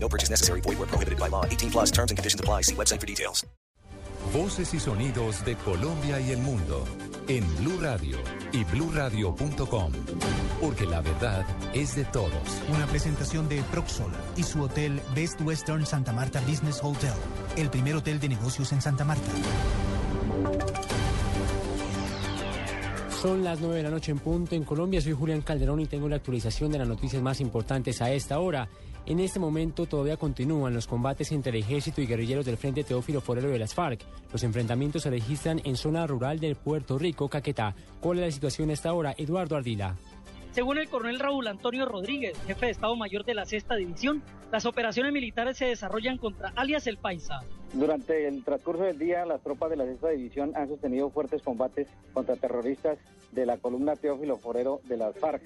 No purchase necessary. Void where prohibited by law. 18 plus terms and conditions apply. See website for details. Voces y sonidos de Colombia y el mundo en Blue Radio y bluradio.com. Porque la verdad es de todos. Una presentación de Proxol y su hotel Best Western Santa Marta Business Hotel, el primer hotel de negocios en Santa Marta. Son las 9 de la noche en punto en Colombia. Soy Julián Calderón y tengo la actualización de las noticias más importantes a esta hora. En este momento todavía continúan los combates entre el ejército y guerrilleros del Frente Teófilo Forero de las FARC. Los enfrentamientos se registran en zona rural del Puerto Rico, Caquetá. ¿Cuál es la situación a esta hora? Eduardo Ardila. Según el coronel Raúl Antonio Rodríguez, jefe de Estado Mayor de la Sexta División, las operaciones militares se desarrollan contra alias El Paisa. Durante el transcurso del día, las tropas de la Sexta División han sostenido fuertes combates contra terroristas de la columna Teófilo Forero de las FARC.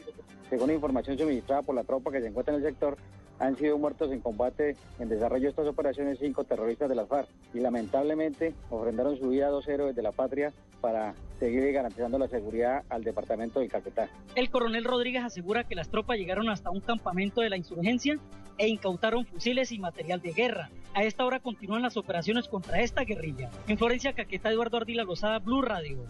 Según información suministrada por la tropa que se encuentra en el sector, han sido muertos en combate en desarrollo de estas operaciones cinco terroristas de las FARC y lamentablemente ofrendaron su vida a dos héroes de la patria para seguir garantizando la seguridad al departamento del Caquetá. El coronel Rodríguez asegura que las tropas llegaron hasta un campamento de la insurgencia e incautaron fusiles y material de guerra. A esta hora continúan las operaciones contra esta guerrilla. En Florencia, Caquetá, Eduardo Ardila Lozada, Blue Radio.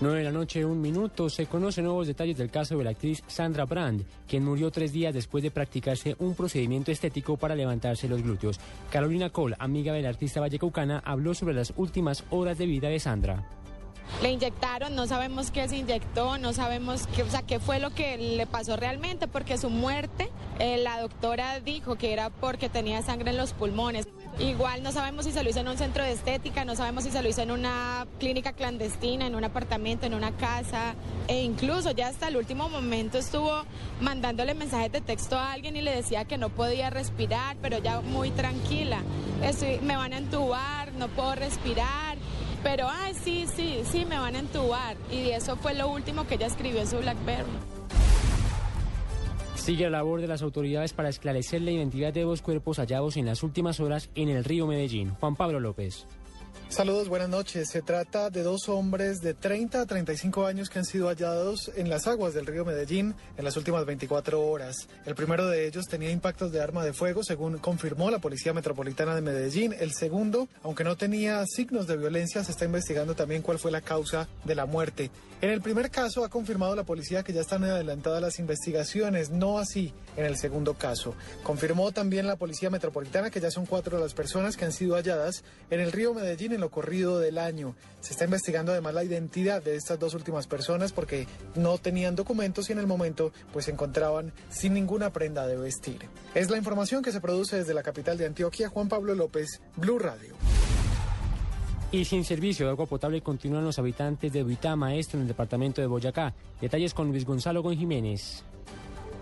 9 de la noche, un minuto. Se conocen nuevos detalles del caso de la actriz Sandra Brand, quien murió tres días después de practicarse un procedimiento estético para levantarse los glúteos. Carolina Cole, amiga del artista vallecaucana, habló sobre las últimas horas de vida de Sandra. Le inyectaron, no sabemos qué se inyectó, no sabemos qué, o sea, qué fue lo que le pasó realmente, porque su muerte, eh, la doctora dijo que era porque tenía sangre en los pulmones. Igual no sabemos si se lo hizo en un centro de estética, no sabemos si se lo hizo en una clínica clandestina, en un apartamento, en una casa, e incluso ya hasta el último momento estuvo mandándole mensajes de texto a alguien y le decía que no podía respirar, pero ya muy tranquila. Me van a entubar, no puedo respirar. Pero, ay, sí, sí, sí, me van a entubar. Y eso fue lo último que ella escribió en su Blackberry. Sigue la labor de las autoridades para esclarecer la identidad de dos cuerpos hallados en las últimas horas en el río Medellín. Juan Pablo López. Saludos, buenas noches. Se trata de dos hombres de 30 a 35 años que han sido hallados en las aguas del río Medellín en las últimas 24 horas. El primero de ellos tenía impactos de arma de fuego, según confirmó la Policía Metropolitana de Medellín. El segundo, aunque no tenía signos de violencia, se está investigando también cuál fue la causa de la muerte. En el primer caso ha confirmado la policía que ya están adelantadas las investigaciones, no así en el segundo caso. Confirmó también la Policía Metropolitana que ya son cuatro las personas que han sido halladas en el río Medellín en lo corrido del año. Se está investigando además la identidad de estas dos últimas personas porque no tenían documentos y en el momento pues se encontraban sin ninguna prenda de vestir. Es la información que se produce desde la capital de Antioquia, Juan Pablo López, Blue Radio. Y sin servicio de agua potable continúan los habitantes de Duitama, esto en el departamento de Boyacá. Detalles con Luis Gonzalo Gon Jiménez.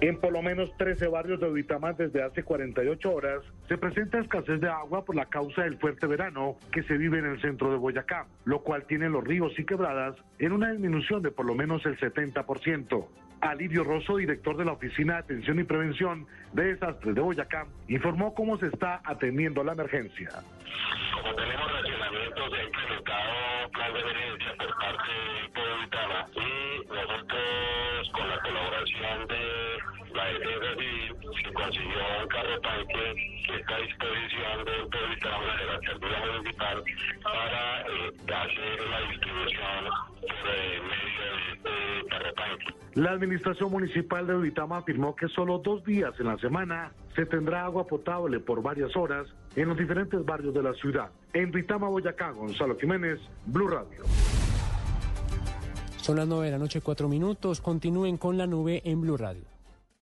En por lo menos 13 barrios de Duitama desde hace 48 horas se presenta escasez de agua por la causa del fuerte verano que se vive en el centro de Boyacá, lo cual tiene los ríos y quebradas en una disminución de por lo menos el 70%. Alivio Rosso, director de la Oficina de Atención y Prevención de Desastres de Boyacá, informó cómo se está atendiendo la emergencia. Como tenemos racionamientos, se ha implementado plan de emergencia por parte de Duitama y nosotros con la colaboración de la defensa civil se consiguió un carro tanque que está a disposición del pueblo de Duitama de la alcaldía municipal para eh, hacer la distribución por eh, medio de este carro tanque. La administración municipal de Duitama afirmó que solo dos días en la semana se tendrá agua potable por varias horas en los diferentes barrios de la ciudad. En Duitama, Boyacá, Gonzalo Jiménez, Blue Radio. Son las 9 de la noche, 4 minutos. Continúen con la nube en Blue Radio.